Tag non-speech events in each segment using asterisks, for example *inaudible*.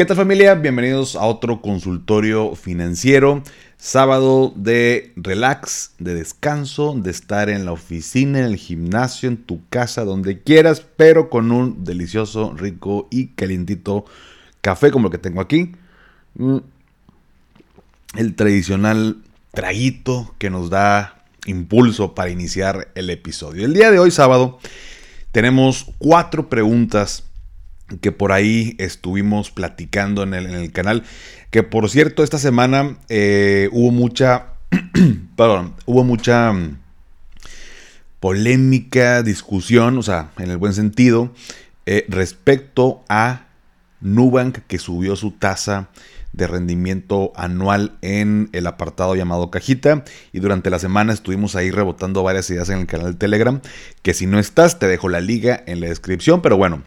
¿Qué tal familia? Bienvenidos a otro consultorio financiero. Sábado de relax, de descanso, de estar en la oficina, en el gimnasio, en tu casa, donde quieras, pero con un delicioso, rico y calientito café como el que tengo aquí. Mm. El tradicional traguito que nos da impulso para iniciar el episodio. El día de hoy, sábado, tenemos cuatro preguntas que por ahí estuvimos platicando en el, canal. Que por cierto, esta semana eh, hubo mucha. *clears throat* perdón, hubo mucha mm, polémica, discusión, o sea, en el buen sentido, eh, respecto a Nubank que subió su tasa de rendimiento anual en el apartado llamado cajita y durante la semana estuvimos ahí rebotando varias ideas en el canal de Telegram que si no estás te dejo la liga en la descripción pero bueno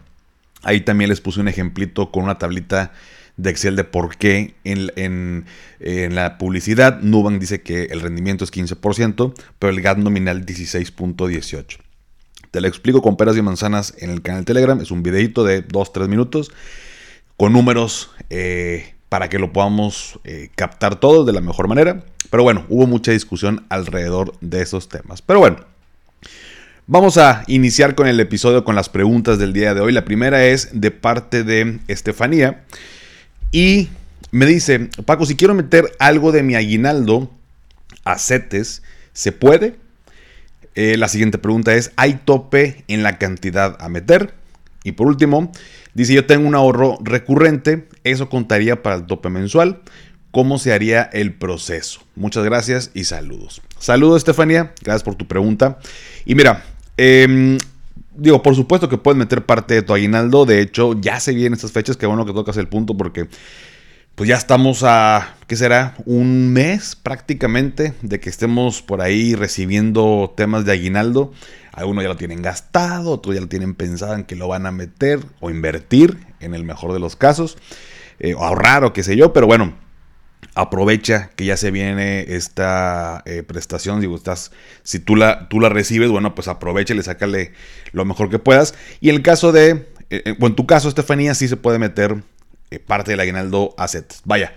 Ahí también les puse un ejemplito con una tablita de Excel de por qué en, la publicidad Nubank dice que el rendimiento es 15%, pero el GAT nominal 16.18. Te lo explico con peras y manzanas en el canal Telegram. Es un videito de 2-3 minutos con números eh, para que lo podamos eh, captar todo de la mejor manera. Pero bueno, hubo mucha discusión alrededor de esos temas. Pero bueno, Vamos a iniciar con el episodio con las preguntas del día de hoy. La primera es de parte de Estefanía y me dice, Paco, si quiero meter algo de mi aguinaldo a CETES, ¿se puede? Eh, la siguiente pregunta es, ¿hay tope en la cantidad a meter? Y por último, dice, yo tengo un ahorro recurrente, eso contaría para el tope mensual. ¿Cómo se haría el proceso? Muchas gracias y saludos. Saludos, Estefanía. Gracias por tu pregunta. Y mira, Em, digo, por supuesto que puedes meter parte de tu aguinaldo. De hecho, ya se vienen estas fechas. Que bueno que tocas el punto porque pues ya estamos a, ¿qué será? Un mes prácticamente de que estemos por ahí recibiendo temas de aguinaldo. Algunos ya lo tienen gastado, otros ya lo tienen pensado en que lo van a meter o invertir en el mejor de los casos. Eh, o ahorrar o qué sé yo, pero bueno, aprovecha que ya se viene esta eh, prestación. Digo, estás, si tú la, tú la recibes, bueno, pues aprovecha y le sácale lo mejor que puedas. Y en el caso de, eh, eh, o en tu caso, Estefanía, sí se puede meter parte del aguinaldo a sets. Vaya,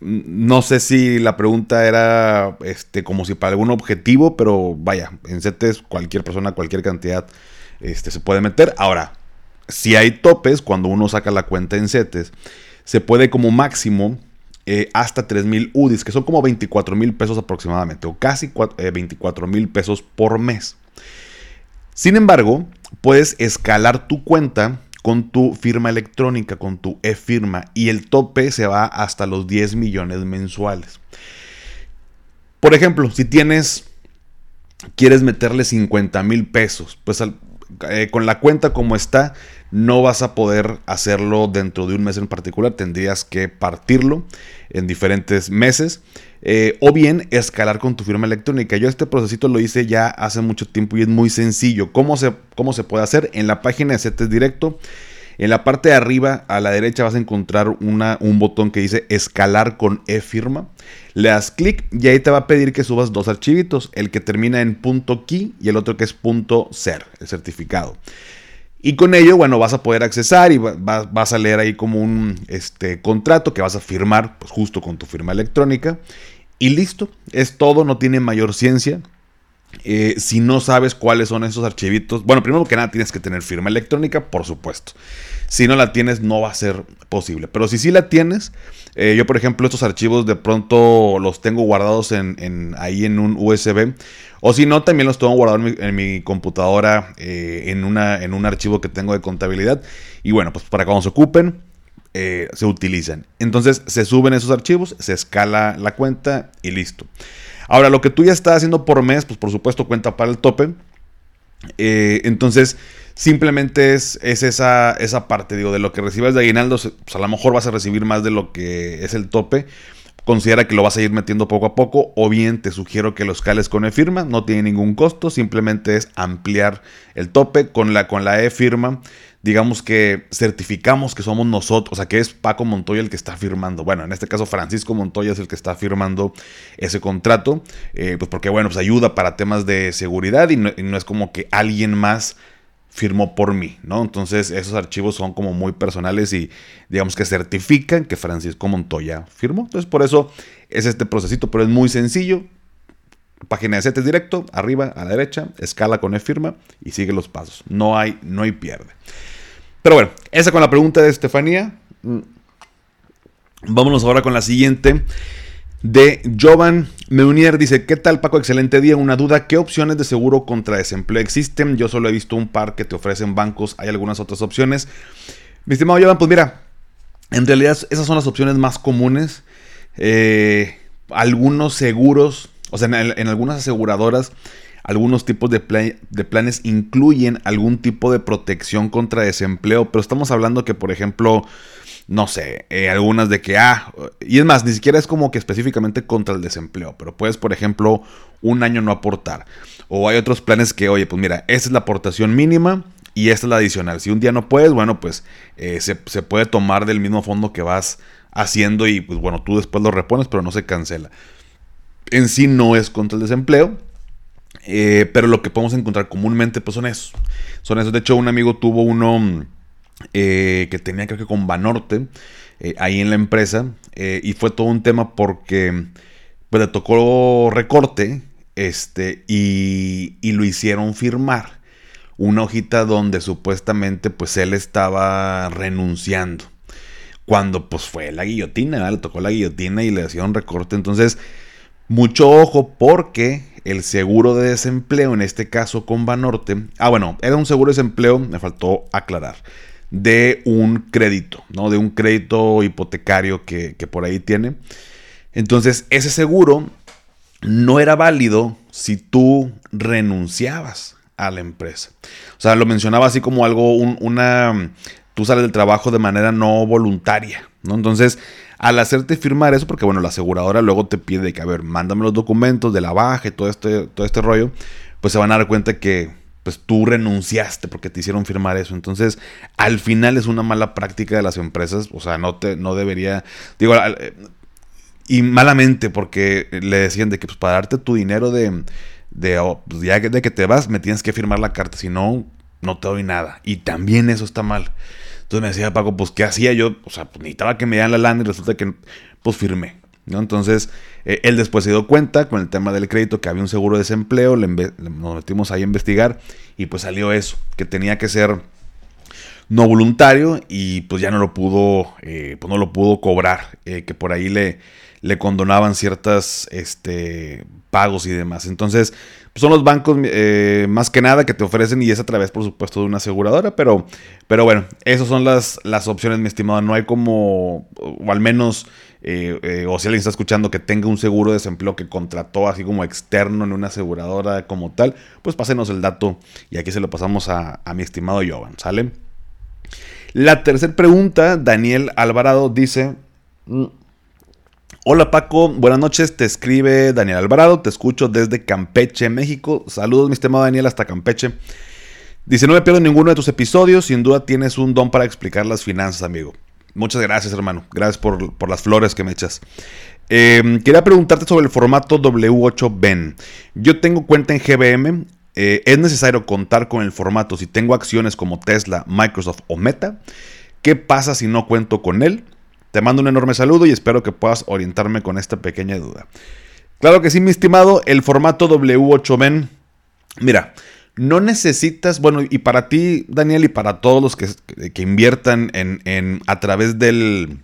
no sé si la pregunta era este, como si para algún objetivo, pero vaya, en CETES cualquier persona, cualquier cantidad este, se puede meter. Ahora, si hay topes, cuando uno saca la cuenta en CETES, se puede como máximo eh, hasta 3 mil UDIs, que son como 24 mil pesos aproximadamente, o casi 24 eh, mil pesos por mes. Sin embargo, puedes escalar tu cuenta con tu firma electrónica, con tu e-firma, y el tope se va hasta los 10 millones mensuales. Por ejemplo, si tienes, quieres meterle 50 mil pesos, pues eh, con la cuenta como está, no vas a poder hacerlo dentro de un mes en particular, tendrías que partirlo en diferentes meses. Eh, o bien escalar con tu firma electrónica. Yo este procesito lo hice ya hace mucho tiempo y es muy sencillo. ¿Cómo se, cómo se puede hacer? En la página de CETES Directo, en la parte de arriba a la derecha vas a encontrar una, un botón que dice escalar con e-firma. Le das clic y ahí te va a pedir que subas dos archivitos, el que termina en .key y el otro que es .ser, el certificado. Y con ello, bueno, vas a poder accesar y vas a leer ahí como un este, contrato que vas a firmar, pues justo con tu firma electrónica. Y listo, es todo, no tiene mayor ciencia. Eh, si no sabes cuáles son esos archivitos, bueno, primero que nada tienes que tener firma electrónica, por supuesto. Si no la tienes, no va a ser posible. Pero si sí la tienes, eh, yo por ejemplo estos archivos de pronto los tengo guardados en, ahí en un USB. O si no, también los tengo guardados en mi, computadora eh, en, en un archivo que tengo de contabilidad. Y bueno, pues para cuando se ocupen, se utilizan. Entonces se suben esos archivos, se escala la cuenta y listo. Ahora, lo que tú ya estás haciendo por mes, pues por supuesto cuenta para el tope. entonces, Simplemente es, es esa, esa parte, digo, de lo que recibes de aguinaldo, pues a lo mejor vas a recibir más de lo que es el tope. Considera que lo vas a ir metiendo poco a poco, o bien te sugiero que lo escales con e-firma, no tiene ningún costo, simplemente es ampliar el tope con la, con la e-firma digamos que certificamos que somos nosotros, o sea, que es Paco Montoya el que está firmando. Bueno, en este caso Francisco Montoya es el que está firmando ese contrato, eh, pues porque, bueno, pues ayuda para temas de seguridad y no, es como que alguien más firmó por mí, ¿no? Entonces esos archivos son como muy personales y digamos que certifican que Francisco Montoya firmó. Entonces por eso es este procesito, pero es muy sencillo. Página de CETES directo, arriba a la derecha, escala con e firma y sigue los pasos. No hay, no hay pierde. Pero bueno, esa con la pregunta de Estefanía. Mm. Vámonos ahora con la siguiente de Jovan Meunier dice, ¿qué tal Paco? Excelente día. Una duda, ¿qué opciones de seguro contra desempleo existen? Yo solo he visto un par que te ofrecen bancos, hay algunas otras opciones. Mi estimado Jovan, pues mira, en realidad esas son las opciones más comunes. Eh, algunos seguros, o sea, en, algunas aseguradoras, algunos tipos de, de planes incluyen algún tipo de protección contra desempleo, pero estamos hablando que, por ejemplo, no sé, eh, algunas de que, ah, y es más, ni siquiera es como que específicamente contra el desempleo, pero puedes, por ejemplo, un año no aportar. O hay otros planes que, oye, pues mira, esta es la aportación mínima y esta es la adicional. Si un día no puedes, bueno, pues eh, se, puede tomar del mismo fondo que vas haciendo y pues bueno, tú después lo repones, pero no se cancela. En sí no es contra el desempleo, eh, pero lo que podemos encontrar comúnmente pues son esos. Son esos. De hecho, un amigo tuvo uno eh, que tenía creo que con Banorte, eh, ahí en la empresa, y fue todo un tema porque pues, le tocó recorte este, y, y, lo hicieron firmar. Una hojita donde supuestamente pues él estaba renunciando. Cuando pues fue la guillotina, le tocó la guillotina y le hicieron recorte. Entonces, mucho ojo porque el seguro de desempleo, en este caso con Banorte, ah bueno, era un seguro de desempleo, me faltó aclarar de un crédito, ¿no? De un crédito hipotecario que, por ahí tiene. Entonces, ese seguro no era válido si tú renunciabas a la empresa. O sea, lo mencionaba así como algo, una, tú sales del trabajo de manera no voluntaria, ¿no? Entonces, al hacerte firmar eso, porque bueno, la aseguradora luego te pide que, a ver, mándame los documentos de la baja y todo este, todo este rollo, pues se van a dar cuenta que pues tú renunciaste porque te hicieron firmar eso. Entonces, al final es una mala práctica de las empresas. O sea, no, te, no debería. Digo, eh, y malamente, porque le decían de que pues, para darte tu dinero de. de oh, de que te vas, me tienes que firmar la carta. Si no, no te doy nada. Y también eso está mal. Entonces me decía Paco, pues, ¿qué hacía yo? O sea, pues, necesitaba que me dieran la lana y resulta que, pues, firmé. ¿no? Entonces, eh, él después se dio cuenta con el tema del crédito que había un seguro de desempleo, le nos metimos ahí a investigar y pues salió eso, que tenía que ser no voluntario y pues ya no lo pudo, eh, pues no lo pudo cobrar, eh, que por ahí le, le condonaban ciertas este, pagos y demás. Entonces, son los bancos más que nada que te ofrecen y es a través, por supuesto, de una aseguradora, pero, pero bueno, esas son las, las opciones, mi estimado. No hay como, o al menos eh, eh, o si alguien está escuchando que tenga un seguro de desempleo que contrató así como externo en una aseguradora como tal, pues pásenos el dato y aquí se lo pasamos a, mi estimado Jovan, ¿sale? La tercera pregunta, Daniel Alvarado dice... Mm, Hola Paco, buenas noches, te escribe Daniel Alvarado, te escucho desde Campeche, México. Saludos mi estimado Daniel hasta Campeche. Dice, no me pierdo ninguno de tus episodios, sin duda tienes un don para explicar las finanzas, amigo. Muchas gracias, hermano. Gracias por, las flores que me echas. Em, quería preguntarte sobre el formato W8Ben. Yo tengo cuenta en GBM. Eh, ¿Es necesario contar con el formato si tengo acciones como Tesla, Microsoft o Meta? ¿Qué pasa si no cuento con él? Te mando un enorme saludo y espero que puedas orientarme con esta pequeña duda. Claro que sí, mi estimado, el formato W8Ben. Mira, no necesitas, bueno, y para ti, Daniel, y para todos los que, inviertan en, a través del,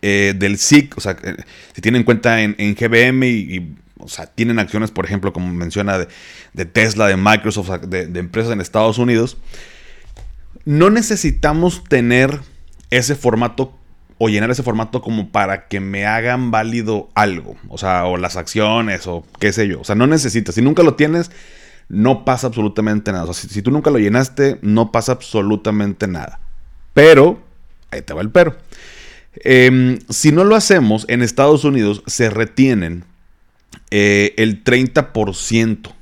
eh, del SIC, o sea, eh, si tienen cuenta en, GBM y, o sea, tienen acciones, por ejemplo, como menciona, de, Tesla, de Microsoft, de, de, empresas en Estados Unidos, no necesitamos tener ese formato o llenar ese formato como para que me hagan válido algo, o sea, o las acciones, o qué sé yo, o sea, no necesitas, si nunca lo tienes, no pasa absolutamente nada. O sea, si, tú nunca lo llenaste, no pasa absolutamente nada. Pero, ahí te va el pero. Em, si no lo hacemos, en Estados Unidos se retienen eh, el 30%.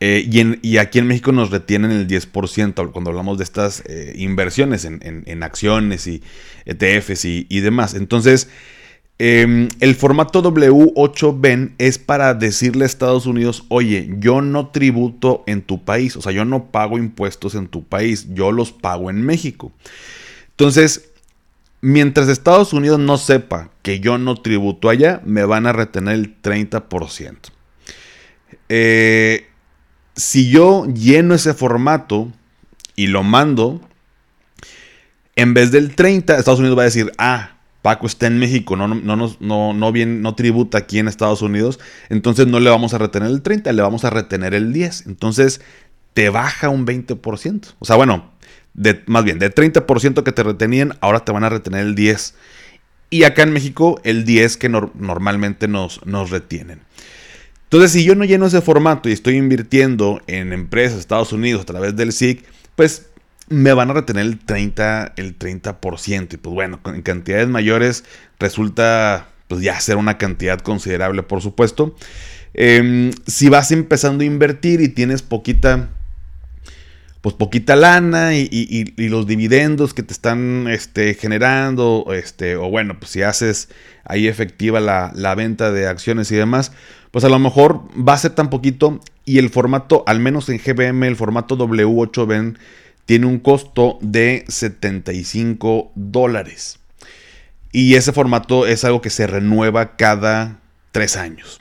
Eh, y, aquí en México nos retienen el 10% cuando hablamos de estas eh, inversiones en, acciones y ETFs y, demás. Entonces, Em, el formato W8BEN es para decirle a Estados Unidos, oye, yo no tributo en tu país, o sea, yo no pago impuestos en tu país, yo los pago en México. Entonces, mientras Estados Unidos no sepa que yo no tributo allá, me van a retener el 30%. Eh, si yo lleno ese formato y lo mando, en vez del 30, Estados Unidos va a decir, ah, Paco está en México, no, no, no, no, bien, no tributa aquí en Estados Unidos, entonces no le vamos a retener el 30, le vamos a retener el 10. Entonces te baja un 20%. O sea, bueno, más bien, de 30% que te retenían, ahora te van a retener el 10%. Y acá en México, el 10% que normalmente nos, nos retienen. Entonces, si yo no lleno ese formato y estoy invirtiendo en empresas de Estados Unidos a través del SIC, pues me van a retener el 30%, el 30%. Y pues bueno, en cantidades mayores resulta pues ya ser una cantidad considerable, por supuesto. Em, si vas empezando a invertir y tienes poquita, pues poquita lana y, los dividendos que te están este, generando, este, o bueno, pues si haces ahí efectiva la, la venta de acciones y demás, pues a lo mejor va a ser tan poquito y el formato, al menos en GBM, el formato W8 ven tiene un costo de 75 dólares. Y ese formato es algo que se renueva cada tres años.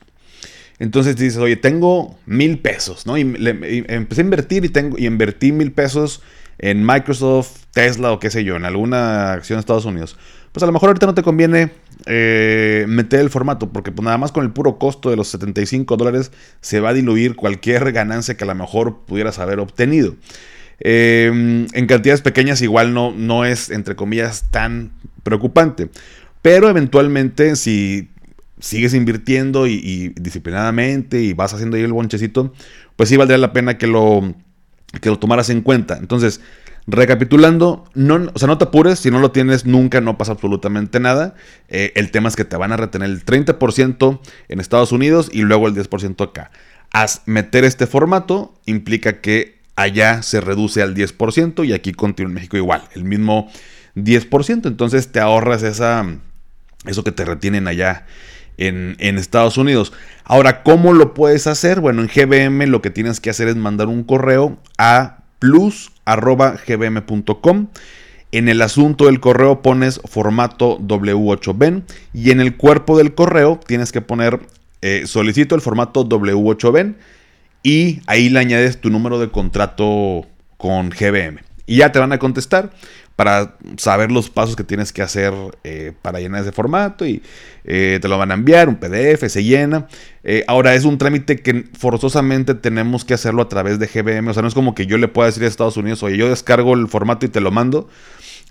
Entonces dices, oye, tengo mil pesos, ¿no? Y, empecé a invertir y, tengo, y invertí mil pesos en Microsoft, Tesla o qué sé yo, en alguna acción de Estados Unidos. Pues a lo mejor ahorita no te conviene eh, meter el formato, porque pues nada más con el puro costo de los 75 dólares se va a diluir cualquier ganancia que a lo mejor pudieras haber obtenido. Em, en cantidades pequeñas igual no, no es, entre comillas, tan preocupante. Pero eventualmente si sigues invirtiendo y, disciplinadamente y vas haciendo ahí el bonchecito, pues sí valdría la pena que lo, que lo tomaras en cuenta. Entonces, recapitulando, no, o sea, no te apures, si no lo tienes nunca no pasa absolutamente nada. Eh, el tema es que te van a retener el 30% en Estados Unidos y luego el 10% acá. Haz meter este formato implica que allá se reduce al 10% y aquí continúa en México igual, el mismo 10%. Entonces te ahorras esa, eso que te retienen allá en, Estados Unidos. Ahora, ¿cómo lo puedes hacer? Bueno, en GBM lo que tienes que hacer es mandar un correo a plus.gbm.com. En el asunto del correo pones formato W8BEN y en el cuerpo del correo tienes que poner eh, solicito el formato W8BEN y ahí le añades tu número de contrato con GBM. Y ya te van a contestar para saber los pasos que tienes que hacer eh, para llenar ese formato y eh, te lo van a enviar, un PDF, se llena. Eh, ahora es un trámite que forzosamente tenemos que hacerlo a través de GBM, o sea, no es como que yo le pueda decir a Estados Unidos, oye, yo descargo el formato y te lo mando.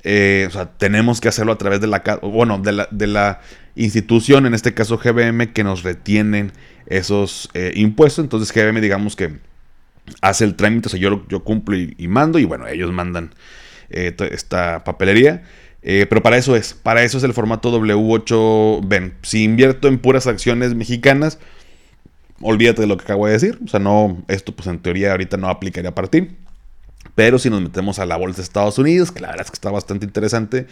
o sea, tenemos que hacerlo a través de la, bueno, de la, de la institución, en este caso GBM, que nos retienen esos impuestos. Entonces GBM digamos que hace el trámite, o sea, yo, yo cumplo y, mando y bueno, ellos mandan eh, esta papelería. Eh, pero para eso es, para eso es el formato W8 ven Si invierto en puras acciones mexicanas, olvídate de lo que acabo de decir. O sea, no, esto pues en teoría ahorita no aplicaría para ti. Pero si nos metemos a la bolsa de Estados Unidos, que la verdad es que está bastante interesante,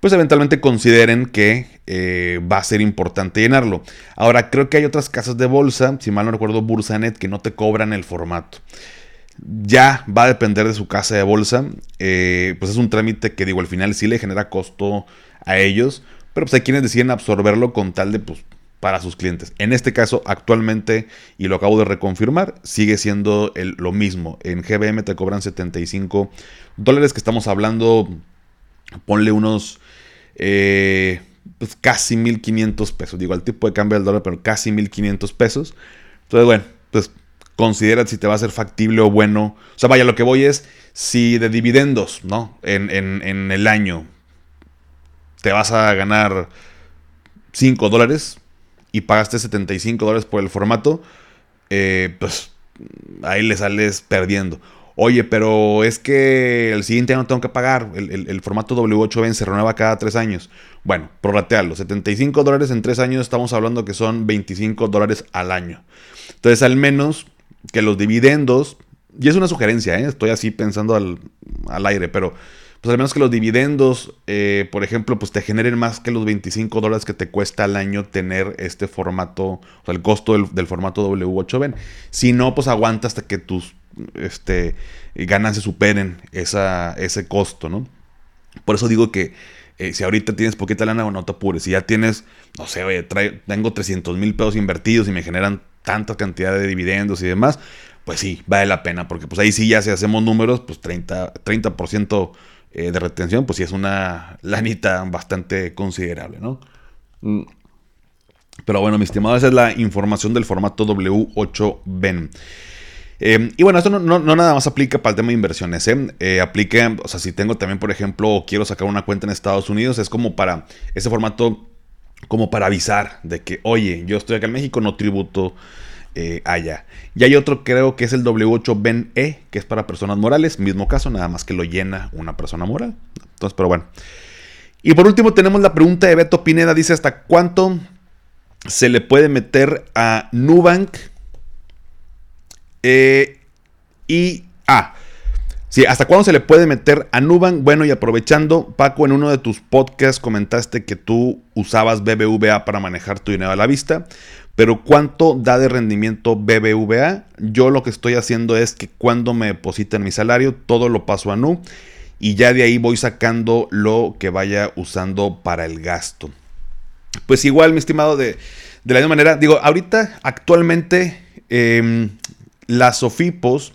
pues eventualmente consideren que eh, va a ser importante llenarlo. Ahora, creo que hay otras casas de bolsa, si mal no recuerdo, Bursanet, que no te cobran el formato. Ya va a depender de su casa de bolsa. Eh, pues es un trámite que digo, al final sí le genera costo a ellos. Pero pues hay quienes deciden absorberlo con tal de, pues, para sus clientes. En este caso, actualmente, y lo acabo de reconfirmar, sigue siendo lo mismo. En GBM te cobran 75 dólares, que estamos hablando, ponle unos eh, pues casi 1500 pesos. Digo, el tipo de cambio del dólar, pero casi 1500 pesos. Entonces, bueno, pues considera si te va a ser factible o bueno. O sea, vaya, lo que voy es si de dividendos, ¿no? En, en el año te vas a ganar 5 dólares y pagaste 75 dólares por el formato, eh, pues ahí le sales perdiendo. Oye, pero es que el siguiente año tengo que pagar. El, formato W8 se renueva cada tres años. Bueno, prorratearlo. 75 dólares en tres años estamos hablando que son 25 dólares al año. Entonces, al menos que los dividendos, y es una sugerencia, ¿eh? estoy así pensando al, aire, pero pues al menos que los dividendos, eh, por ejemplo, pues te generen más que los 25 dólares que te cuesta al año tener este formato, o sea, el costo del, formato W8Ben. Si no, pues aguanta hasta que tus este, ganancias superen esa, ese costo, ¿no? Por eso digo que eh, si ahorita tienes poquita lana, no te apures. Si ya tienes, no sé, oye, tengo 300 mil pesos invertidos y me generan tanta cantidad de dividendos y demás, pues sí, vale la pena, porque pues ahí sí ya si hacemos números, pues 30%, 30 eh, de retención, pues sí es una lanita bastante considerable, ¿no? Mm. Pero bueno, mi estimado, esa es la información del formato W8Ben. Eh, y bueno, esto no, nada más aplica para el tema de inversiones. ¿eh? ¿eh? aplica, o sea, si tengo también, por ejemplo, quiero sacar una cuenta en Estados Unidos, es como para ese formato, como para avisar de que, oye, yo estoy acá en México, no tributo eh, allá. Y hay otro, creo que es el W8BEN-E, que es para personas morales. Mismo caso, nada más que lo llena una persona moral. Entonces, pero bueno. Y por último tenemos la pregunta de Beto Pineda. Dice, ¿hasta cuánto se le puede meter a Nubank? Eh, y... Ah, Sí, ¿hasta cuándo se le puede meter a Nubank? Bueno, y aprovechando, Paco, en uno de tus podcasts comentaste que tú usabas BBVA para manejar tu dinero a la vista. Pero ¿cuánto da de rendimiento BBVA? Yo lo que estoy haciendo es que cuando me depositen mi salario, todo lo paso a Nu y ya de ahí voy sacando lo que vaya usando para el gasto. Pues igual, mi estimado, de, la misma manera, digo, ahorita actualmente em, las SOFIPOS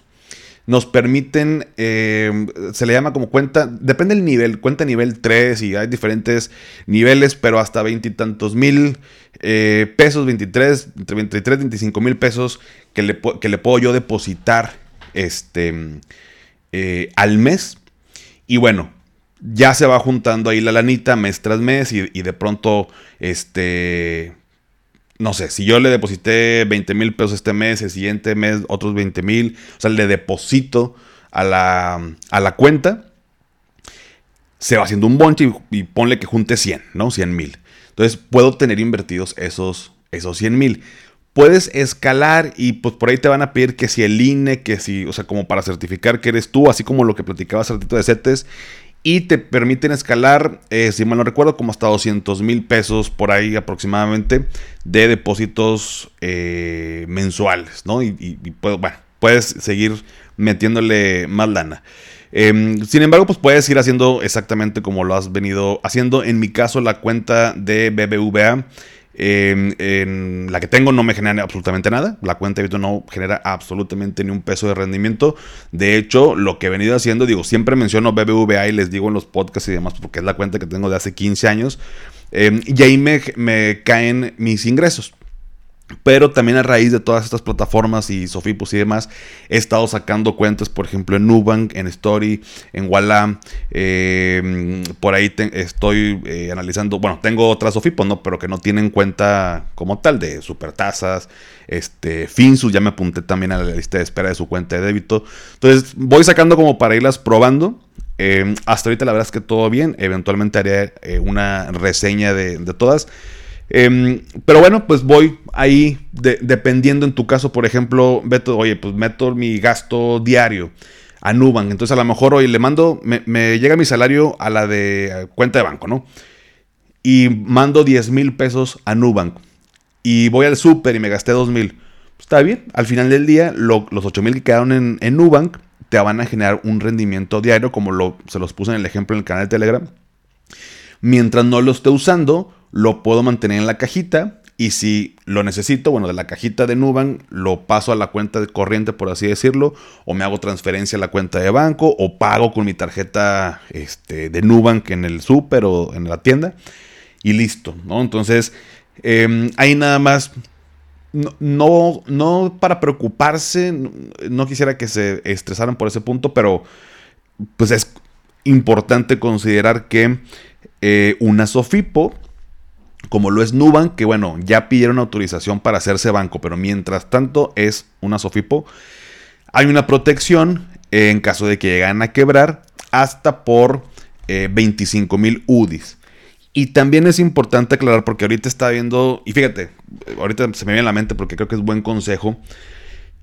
nos permiten, eh, se le llama como cuenta, depende del nivel, cuenta nivel 3 y hay diferentes niveles, pero hasta veintitantos mil eh, pesos, 23, entre 23 y 25 mil pesos que le, que le, puedo yo depositar este, eh, al mes. Y bueno, ya se va juntando ahí la lanita mes tras mes y, y de pronto, este, no sé, si yo le deposité 20 mil pesos este mes, el siguiente mes otros 20 mil, o sea, le deposito a la, a la cuenta, se va haciendo un bonche y, ponle que junte 100, ¿no? 100 mil. Entonces puedo tener invertidos esos, esos 100 mil. Puedes escalar y pues por ahí te van a pedir que si el INE, que si, o sea, como para certificar que eres tú, así como lo que platicaba hace ratito de CETES, y te permiten escalar, eh, si mal no recuerdo, como hasta 200 mil pesos por ahí aproximadamente de depósitos eh, mensuales, ¿no? Y, puedes seguir metiéndole más lana. Em, sin embargo, pues puedes ir haciendo exactamente como lo has venido haciendo. En mi caso, la cuenta de BBVA en la que tengo no me genera absolutamente nada. La cuenta de Bitcoin no genera absolutamente ni un peso de rendimiento. De hecho, lo que he venido haciendo, digo, siempre menciono BBVA y les digo en los podcasts y demás porque es la cuenta que tengo de hace 15 años. Em, y ahí me caen mis ingresos. Pero también a raíz de todas estas plataformas y Sofipos y demás, he estado sacando cuentas, por ejemplo, en Nubank, en Story, en Walla. Eh, por ahí estoy eh, analizando, bueno, tengo otras Sofipos, ¿no? Pero que no tienen cuenta como tal de supertasas. Este, Finsus, ya me apunté también a la lista de espera de su cuenta de débito. Entonces, voy sacando como para irlas probando. Eh, hasta ahorita la verdad es que todo bien. Eventualmente haré una reseña de todas. Em, pero bueno, pues voy ahí, dependiendo en tu caso, por ejemplo, oye, pues meto mi gasto diario a Nubank. Entonces a lo mejor hoy le mando, me, llega mi salario a la de cuenta de banco, ¿no? Y mando 10 mil pesos a Nubank. Y voy al súper y me gasté 2 mil. Pues, está bien, al final del día, los 8 mil que quedaron en, en Nubank te van a generar un rendimiento diario, como lo, se los puse en el ejemplo en el canal de Telegram. Mientras no lo esté usando, lo puedo mantener en la cajita y si lo necesito, bueno, de la cajita de Nubank lo paso a la cuenta de corriente, por así decirlo, o me hago transferencia a la cuenta de banco, o pago con mi tarjeta este, de Nubank en el súper o en la tienda, y listo, ¿no? Entonces, eh, ahí nada más, no, no, para preocuparse, no, quisiera que se estresaran por ese punto, pero pues es importante considerar que eh, una Sofipo como lo es Nubank, que bueno, ya pidieron autorización para hacerse banco, pero mientras tanto es una Sofipo, hay una protección en caso de que lleguen a quebrar hasta por 25 eh, mil UDIs. Y también es importante aclarar, porque ahorita está viendo, y fíjate, ahorita se me viene a la mente porque creo que es buen consejo.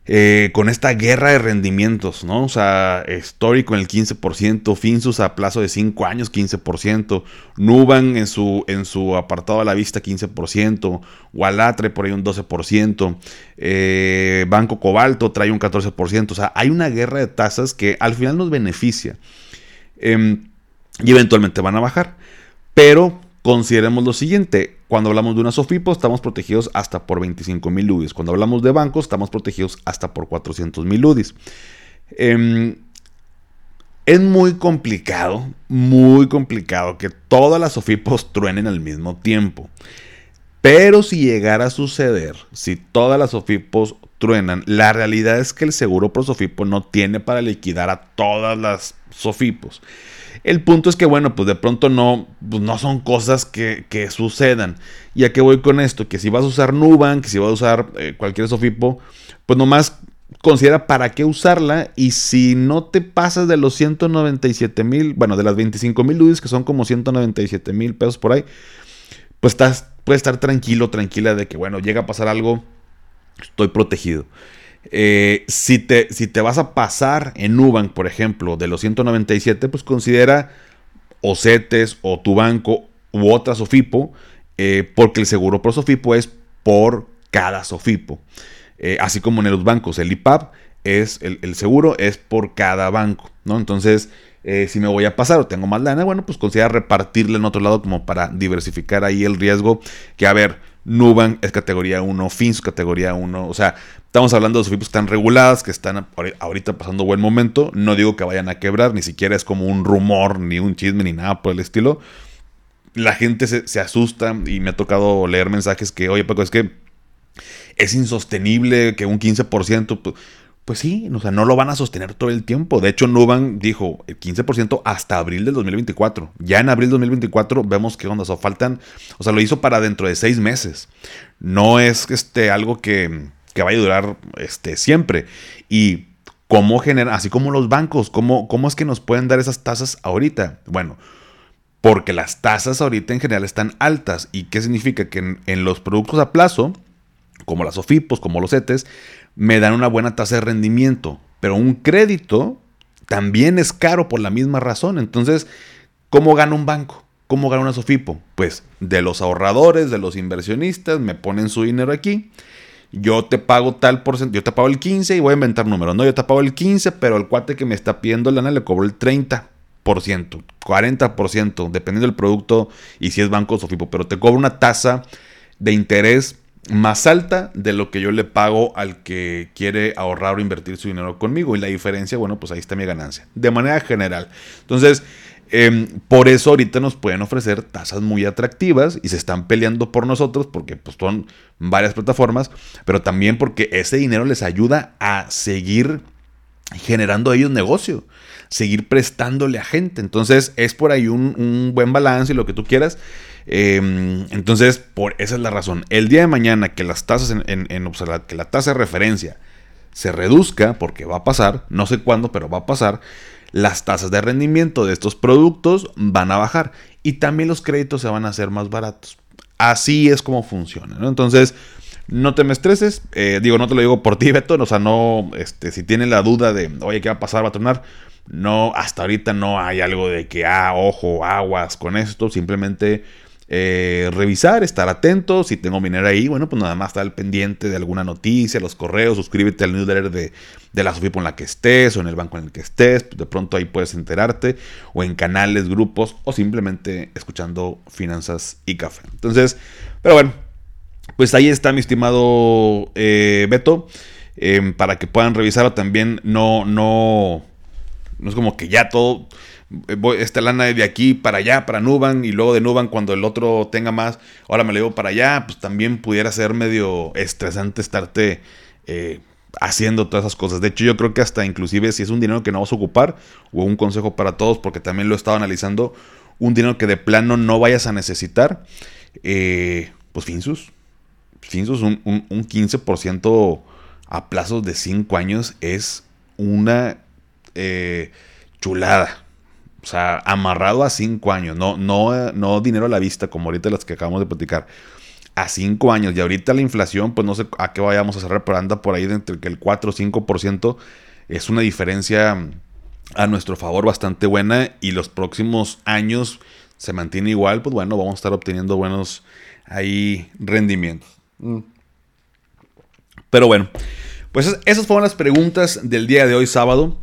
Eh, con esta guerra de rendimientos, ¿no? O sea, Story con el 15%, Finsus a plazo de 5 años 15%, Nuban en su, en su apartado a la vista 15%, Walatre por ahí un 12%, eh, Banco Cobalto trae un 14%, o sea, hay una guerra de tasas que al final nos beneficia em, y eventualmente van a bajar, pero consideremos lo siguiente, cuando hablamos de una SOFIPO, estamos protegidos hasta por 25 mil UDIs. Cuando hablamos de bancos, estamos protegidos hasta por 400 mil UDIs. Em, es muy complicado, muy complicado que todas las SOFIPOS *laughs* truenen al mismo tiempo. Pero si llegara a suceder, si todas las SOFIPOS truenan, la realidad es que el seguro pro SOFIPO no tiene para liquidar a todas las SOFIPOS. El punto es que, bueno, pues de pronto no, pues no son cosas que, sucedan. ¿Y a qué voy con esto? Que si vas a usar Nubank, que si vas a usar eh, cualquier Sofipo, pues nomás considera para qué usarla y si no te pasas de los 197 mil, bueno, de las 25 mil UDIs, que son como 197 mil pesos por ahí, pues estás, puedes estar tranquilo, tranquila de que, bueno, llega a pasar algo, estoy protegido. Eh, si, te, si te vas a pasar en Nubank, por ejemplo, de los 197, pues considera o CETES o tu banco u otra SOFIPO, eh, porque el seguro por SOFIPO es por cada SOFIPO. Eh, así como en los bancos, el IPAP es el, seguro es por cada banco, ¿no? Entonces, si me voy a pasar o tengo más lana, bueno, pues considera repartirle en otro lado como para diversificar ahí el riesgo. Que a ver, Nubank es categoría 1, Fins categoría 1. O sea, estamos hablando de SOFIPOS que están reguladas, que están ahorita pasando buen momento. No digo que vayan a quebrar, ni siquiera es como un rumor, ni un chisme, ni nada por el estilo. La gente se, asusta y me ha tocado leer mensajes que, oye, Paco, es que es insostenible que un 15%. Pues, pues sí, o sea, no lo van a sostener todo el tiempo. De hecho, Nubank dijo el 15% hasta abril del 2024. Ya en abril del 2024 vemos que onda, o faltan, o sea, lo hizo para dentro de seis meses. No es este, algo que, que vaya a durar este, siempre. Y cómo genera, así como los bancos, ¿cómo, cómo es que nos pueden dar esas tasas ahorita? Bueno, porque las tasas ahorita en general están altas. ¿Y qué significa? Que en los productos a plazo, como las OFIPOS, como los CETES, me dan una buena tasa de rendimiento. Pero un crédito también es caro por la misma razón. Entonces, ¿cómo gana un banco? ¿Cómo gana una Sofipo? Pues de los ahorradores, de los inversionistas, me ponen su dinero aquí. Yo te pago tal porcentaje, yo te pago el 15 y voy a inventar números. No, yo te pago el 15, pero el cuate que me está pidiendo lana le cobro el 30%, 40%, dependiendo del producto y si es banco o Sofipo. Pero te cobro una tasa de interés más alta de lo que yo le pago al que quiere ahorrar o invertir su dinero conmigo. Y la diferencia, bueno, pues ahí está mi ganancia. De manera general. Entonces, em, por eso ahorita nos pueden ofrecer tasas muy atractivas y se están peleando por nosotros porque pues son varias plataformas, pero también porque ese dinero les ayuda a seguir generando ellos negocio, seguir prestándole a gente. Entonces es por ahí un, un buen balance y lo que tú quieras. Em, entonces, por esa es la razón. El día de mañana que las tasas en, en, que la tasa de referencia se reduzca, porque va a pasar, no sé cuándo, pero va a pasar, las tasas de rendimiento de estos productos van a bajar y también los créditos se van a hacer más baratos. Así es como funciona, Entonces, no te me estreses, eh, digo, no te lo digo por ti, *laughs* Beto, o sea, no, este, si tienes la duda de, oye, ¿qué va a pasar? ¿Va a tronar? No, hasta ahorita no hay algo de que, ah, ojo, aguas con esto, simplemente eh, revisar, estar atento. Si tengo minera ahí, bueno, pues nada más estar al pendiente de alguna noticia, los correos, suscríbete al newsletter de, de la SOFIPO en la que estés o en el banco en el que estés. De pronto ahí puedes enterarte o en canales, grupos o simplemente escuchando finanzas y café. Entonces, pero bueno, pues ahí está mi estimado eh, Beto. Em, para que puedan revisarlo también, no, no, no es como que ya todo esta lana de aquí para allá, para Nuban, y luego de Nuban cuando el otro tenga más, ahora me lo llevo para allá, pues también pudiera ser medio estresante estarte eh, haciendo todas esas cosas. De hecho, yo creo que hasta inclusive si es un dinero que no vas a ocupar, o un consejo para todos, porque también lo he estado analizando, un dinero que de plano no vayas a necesitar, eh, pues Finsus. Finsus, un, un, un 15% a plazos de 5 años es una eh, chulada. O sea, amarrado a cinco años, no, no, no dinero a la vista, como ahorita las que acabamos de platicar. a 5 años. Y ahorita la inflación, pues no sé a qué vayamos a cerrar, pero anda por ahí de entre el 4 o 5%. Es una diferencia a nuestro favor bastante buena y los próximos años se mantiene igual, pues bueno, vamos a estar obteniendo buenos ahí rendimientos. Mm. Pero bueno, pues esas fueron las preguntas del día de hoy sábado.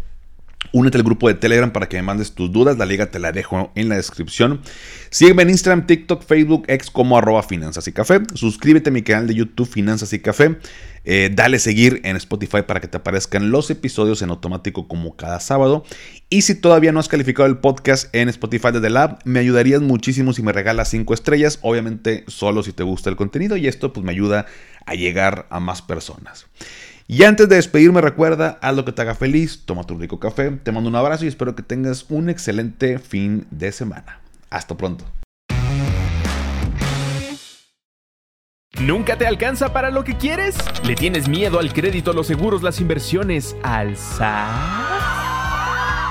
Únete al grupo de Telegram para que me mandes tus dudas. La liga te la dejo en la descripción. Sígueme en Instagram, TikTok, Facebook, ex como arroba finanzas y café. Suscríbete a mi canal de YouTube Finanzas y Café. Eh, dale seguir en Spotify para que te aparezcan los episodios en automático como cada sábado. Y si todavía no has calificado el podcast en Spotify desde la app, me ayudarías muchísimo si me regalas 5 estrellas. Obviamente solo si te gusta el contenido y esto pues me ayuda a llegar a más personas. Y antes de despedirme, recuerda, haz lo que te haga feliz, toma tu rico café, te mando un abrazo y espero que tengas un excelente fin de semana. Hasta pronto. ¿Nunca te alcanza para lo que quieres? ¿Le tienes miedo al crédito, los seguros, las inversiones, al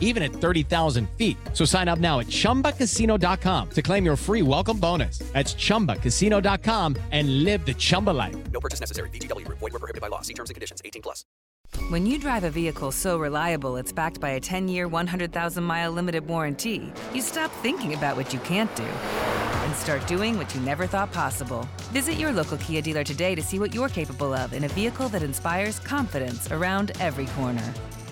even at 30,000 feet. So sign up now at chumbacasino.com to claim your free welcome bonus. That's chumbacasino.com and live the Chumba life. No purchase necessary. DTW, void, were prohibited by law. See terms and conditions 18 plus. When you drive a vehicle so reliable it's backed by a 10 year, 100,000 mile limited warranty, you stop thinking about what you can't do and start doing what you never thought possible. Visit your local Kia dealer today to see what you're capable of in a vehicle that inspires confidence around every corner.